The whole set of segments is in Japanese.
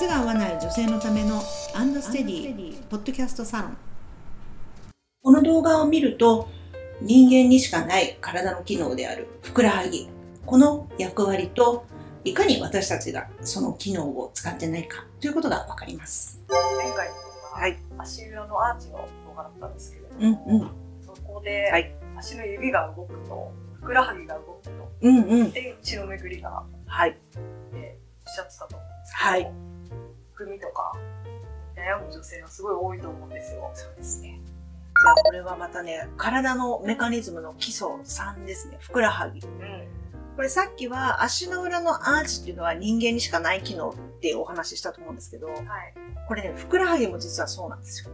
靴が合わない女性のためのアンドステディポッドキャストサロン。この動画を見ると人間にしかない体の機能であるふくらはぎ。この役割といかに私たちがその機能を使ってないかということがわかります。前回の動画、はい。足裏のアーチの動画だったんですけれどうんも、うん。そこで、はい。足の指が動くと、ふくらはぎが動くと、うんうんで、血の巡りがはいおっしゃってたと思うんですけど、はい組とか悩む女性はすごい多いと思うんですよ。そうですね。じゃあこれはまたね体のメカニズムの基礎3ですねふくらはぎ。うん。これさっきは足の裏のアーチっていうのは人間にしかない機能ってお話ししたと思うんですけど、はい。これね、ふくらはぎも実はそうなんですよ。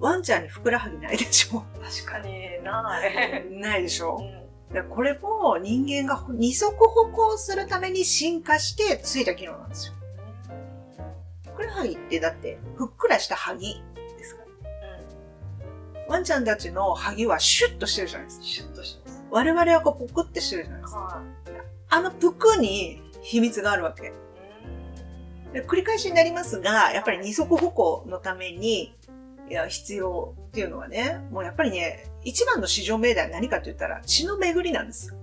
ワンちゃんにふくらはぎないでしょ確かにない。ないでしょうんでこれも人間が二足歩行するために進化してついた機能なんですよ。ふくらはぎってだってふっくらしたはぎですから。ワンちゃんたちのはぎはシュッとしてるじゃないですか。シュッとしてます。我々はこうポクってしてるじゃないですか。はあのぷくに秘密があるわけ。い。で繰り返しになりますが、やっぱり二足歩行のために、いや、必要っていうのはね、もうやっぱりね、一番の市場命題は何かと言ったら血の巡りなんですよ。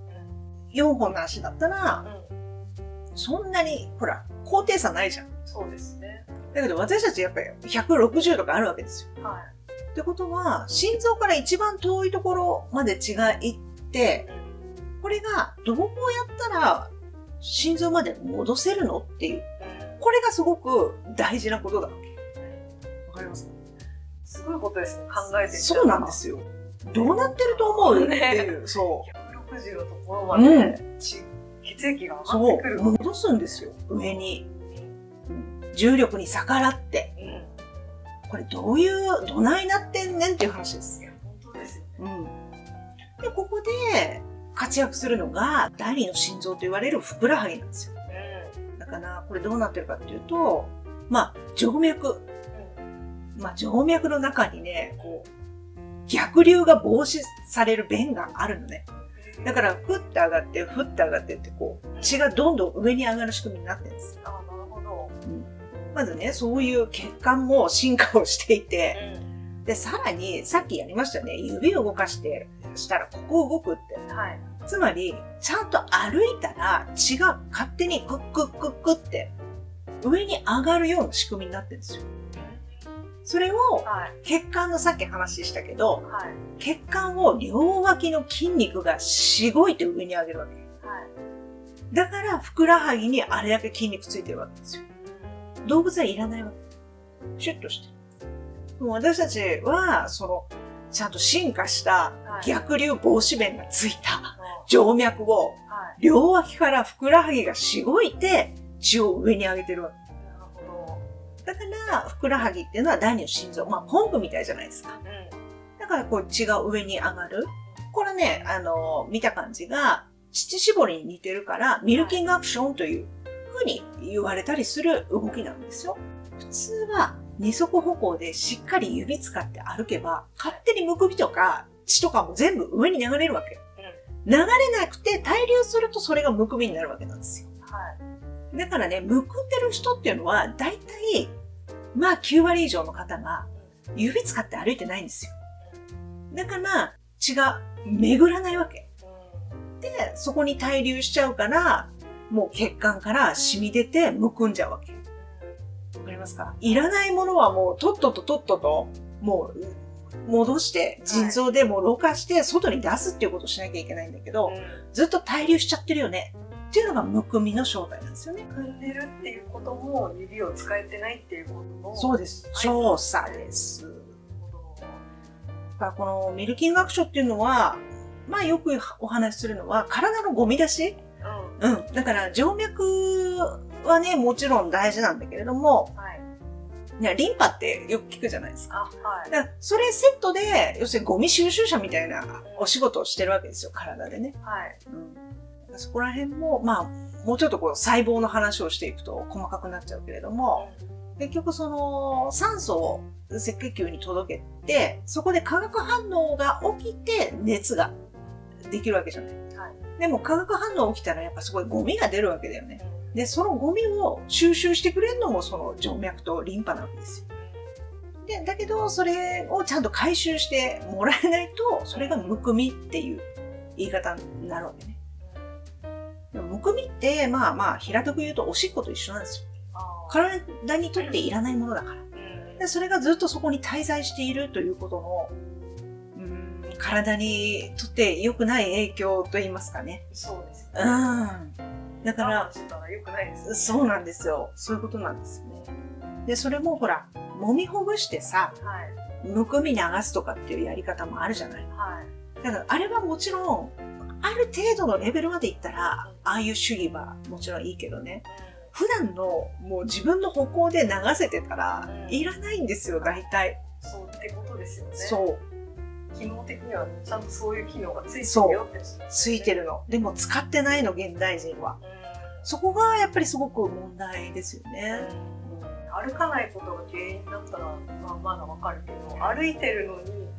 4本の足だったら、うん。そんなに、ほら、高低差ないじゃん。そうですね。だけど私たちやっぱり160とかあるわけですよ。はってことは、心臓から一番遠いところまで血が行って、これがどうやったら心臓まで戻せるのっていう。い。うん。これがすごく大事なことだわけ。わかりますかすごいことですね。考えてそうなんですよ。どうなってると思うっていう。そ160のところまで、血血液がう。上がそう。ってくる。戻すんですよ。上に。重力に逆らって。うん。これどういう、どないなってんねんっていう話ですい。や、本当ですよ。うん。で、ここで活躍するのが、第二の心臓と言われるふくらはぎなんですよ。だから、これどうなってるかっていうと、まあ、静脈。まあ、静脈の中にね、こう、逆流が防止される弁があるのね。うん。だから、ふって上がって、ふって上がってって、こう、血がどんどん上に上がる仕組みになってるんです。あ。まずね、そういう血管も進化をしていて、うで、さらに、さっきやりましたね、指を動かして、したら、ここ動くって。ん。はい。つまり、ちゃんと歩いたら、血が勝手にクックックックって、上に上がるような仕組みになってるんですよ。それを、はい。血管のさっき話したけど、はい。血管を両脇の筋肉がしごいて上に上げるわけ。はい。だから、ふくらはぎにあれだけ筋肉ついてるわけですよ。動物はいらないわけ。シュッとしてる。もう私たちは、その、ちゃんと進化したはい逆流防止弁がついたは静脈をい。両脇からふくらはぎがしごいて血を上に上げてるわけ。なるほだから、ふくらはぎっていうのは第二の心臓。まあ、ポンプみたいじゃないですか。ど。うん。だから、こう血が上に上がる。これね、あの、見た感じが、乳搾りに似てるから、ミルキングアクションというふうに言われたりする動きなんですよ。普通は、二足歩行でしっかり指使って歩けば、勝手にむくびとか血とかも全部上に流れるわけ。流れなくて滞留するとそれがむくみになるわけなんですよ。はい。だからね、むくんでる人っていうのは、大体、まあ9割以上の方が指使って歩いてないんですよ。だから、血が巡らないわけ。で、そこに滞留しちゃうから、もう血管から染み出てむくんじゃうわけ。わかりますか？いらないものはもうとっとととっとと、もう、戻して、腎臓でもうろ過して、外に出すっていうことをしなきゃいけないんだけど、ずっと滞留しちゃってるよね。っていうのがむくみの正体なんですよね。組んでるっていうことも指を使えてないっていうこともそうです。調査です。このミルキングアクションっていうのは、まあよくお話しするのは、体のゴミ出しうんうん。だから静脈はね、もちろん大事なんだけれども、はいねリンパってよく聞くじゃないですか。あはいだからそれセットで、要するにゴミ収集車みたいなお仕事をしてるわけですよ、体でね。はいうん、そこら辺も、まあ、もうちょっとこう細胞の話をしていくと細かくなっちゃうけれども、結局その酸素を赤血球に届けて、そこで化学反応が起きて熱ができるわけじゃない。はいでも化学反応起きたらやっぱすごいゴミが出るわけだよね。で、そのゴミを収集してくれるのもその静脈とリンパなわけですよ。で、だけど、それをちゃんと回収してもらえないと、それがむくみっていう言い方になるわけね。でもむくみって、まあまあ、平たく言うとおしっこと一緒なんですよ。体にとっていらないものだから。うんでそれがずっとそこに滞在しているということの、体にとって良くない影響と言いますかね。そうですうん。だか我ら慢、したら良くないですよねそうなんですよ。そういうことなんですよね。で、それもほら、揉みほぐしてさ、はいむくみ流すとかっていうやり方もあるじゃない。はいだから、あれはもちろん、ある程度のレベルまでいったら、ああいう主義はもちろんいいけどね。普段のもう自分の歩行で流せてたら、うんいらないんですよ、大体。そうってことですよねそう。機能的にはちゃんとそういう機能がついてるよってついてるの。でも使ってないの、現代人は。そこがやっぱりすごく問題ですよね。うん歩かないことが原因だったら、まあ、まだわかるけど歩いてるのに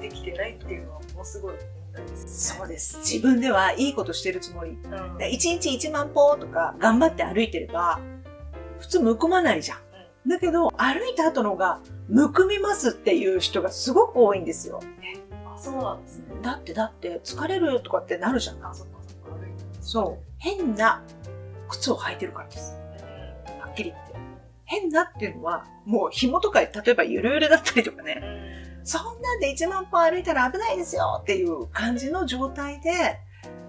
できてないっていうのはものすごい問題ですそうです。自分ではいいことしてるつもり。うん1日1万歩とか頑張って歩いてれば、普通むくまないじゃん。だけど、歩いた後のがむくみますっていう人がすごく多いんですよ。あそうなんですねだってだって疲れるとかってなるじゃん。あそっかそっかそう。変な靴を履いてるからです。はっきり言って。変なっていうのは、もう紐とか、例えばゆるゆるだったりとかね。そんなんで1万歩歩いたら危ないですよっていう感じの状態で、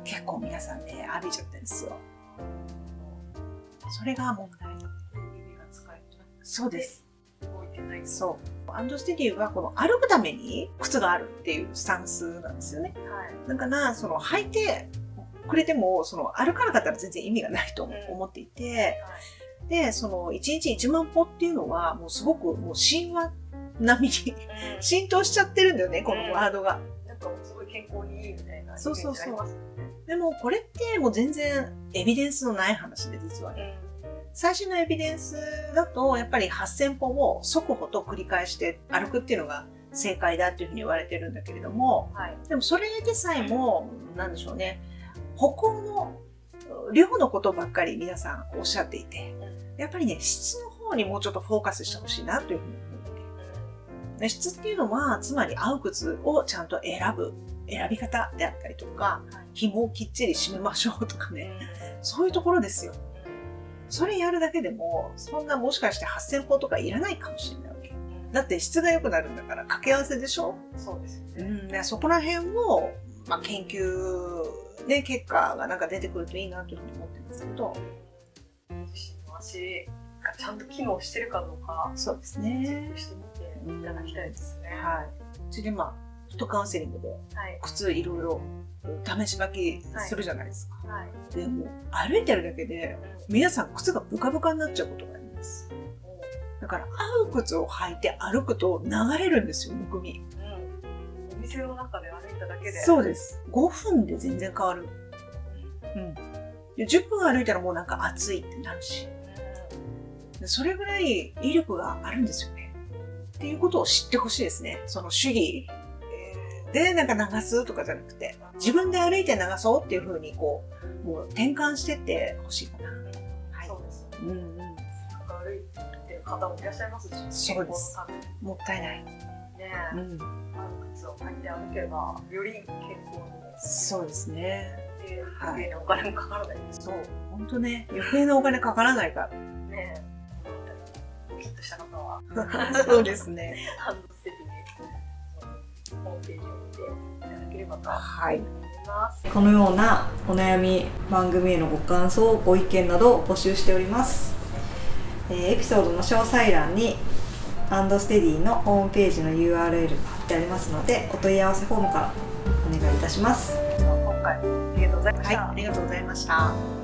結構皆さんね、歩いちゃってるんですよ。それが問題。そうです。動いてないそう。アンドステディはこの歩くために靴があるっていうスタンスなんですよね。はいだから、その履いてくれても、その歩かなかったら全然意味がないと思っていて、で、その1日1万歩っていうのは、もうすごくもう神話並みに浸透しちゃってるんだよね、このワードが。なんかすごい健康にいいみたいなそうそうそうでもこれってもう全然エビデンスのない話で実はね。最新のエビデンスだと、やっぱり8000歩を速歩と繰り返して歩くっていうのが正解だっていうふうに言われてるんだけれども、はいでもそれでさえも、なんでしょうね、歩行の量のことばっかり皆さんおっしゃっていて、やっぱりね、質の方にもうちょっとフォーカスしてほしいなというふうに思うわけ。で質っていうのは、つまり合う靴をちゃんと選ぶ、選び方であったりとか、紐をきっちり締めましょうとかね、そういうところですよ。それやるだけでも、そんなもしかして8000歩とかいらないかもしれないわけ。だって質が良くなるんだから掛け合わせでしょ？そうですよねうん、でそこら辺を、まあ、研究で結果がなんか出てくるといいなというふうに思ってますけど、自身の足がちゃんと機能してるかどうかそうですチェねッ。クしてみていただきたいですねはい。うちでまあ、フットカウンセリングではい靴いろいろ試し履きするじゃないですか。はいでも、歩いてるだけで、皆さん靴がブカブカになっちゃうことがあります。だから、合う靴を履いて歩くと流れるんですよ、むくみ。うんお店の中で歩いただけでそうです。5分で全然変わる。うん。で10分歩いたらもうなんか暑いってなるし。でそれぐらい威力があるんですよね。っていうことを知ってほしいですね。その主義えーでなんか流すとかじゃなくて、自分で歩いて流そうっていうふうにこう、もう転換してってほしいかな。はいそうですうんうん。なんか歩いてる方もいらっしゃいますしそうですもったいない。ねうん。あの靴を履いて歩けばより健康にそうですね。ではい余計なお金もかからないですそう。本当ね、余計なお金かからないかねきっ とした方はら。そうですね。ホームページを見ていただければと思はい。います。このようなお悩み番組へのご感想ご意見などを募集しております、えーエピソードの詳細欄にアンドステディのホームページの URL が貼ってありますのでお問い合わせフォームからお願いいたします今回もありがとうございましはい。た。ありがとうございました。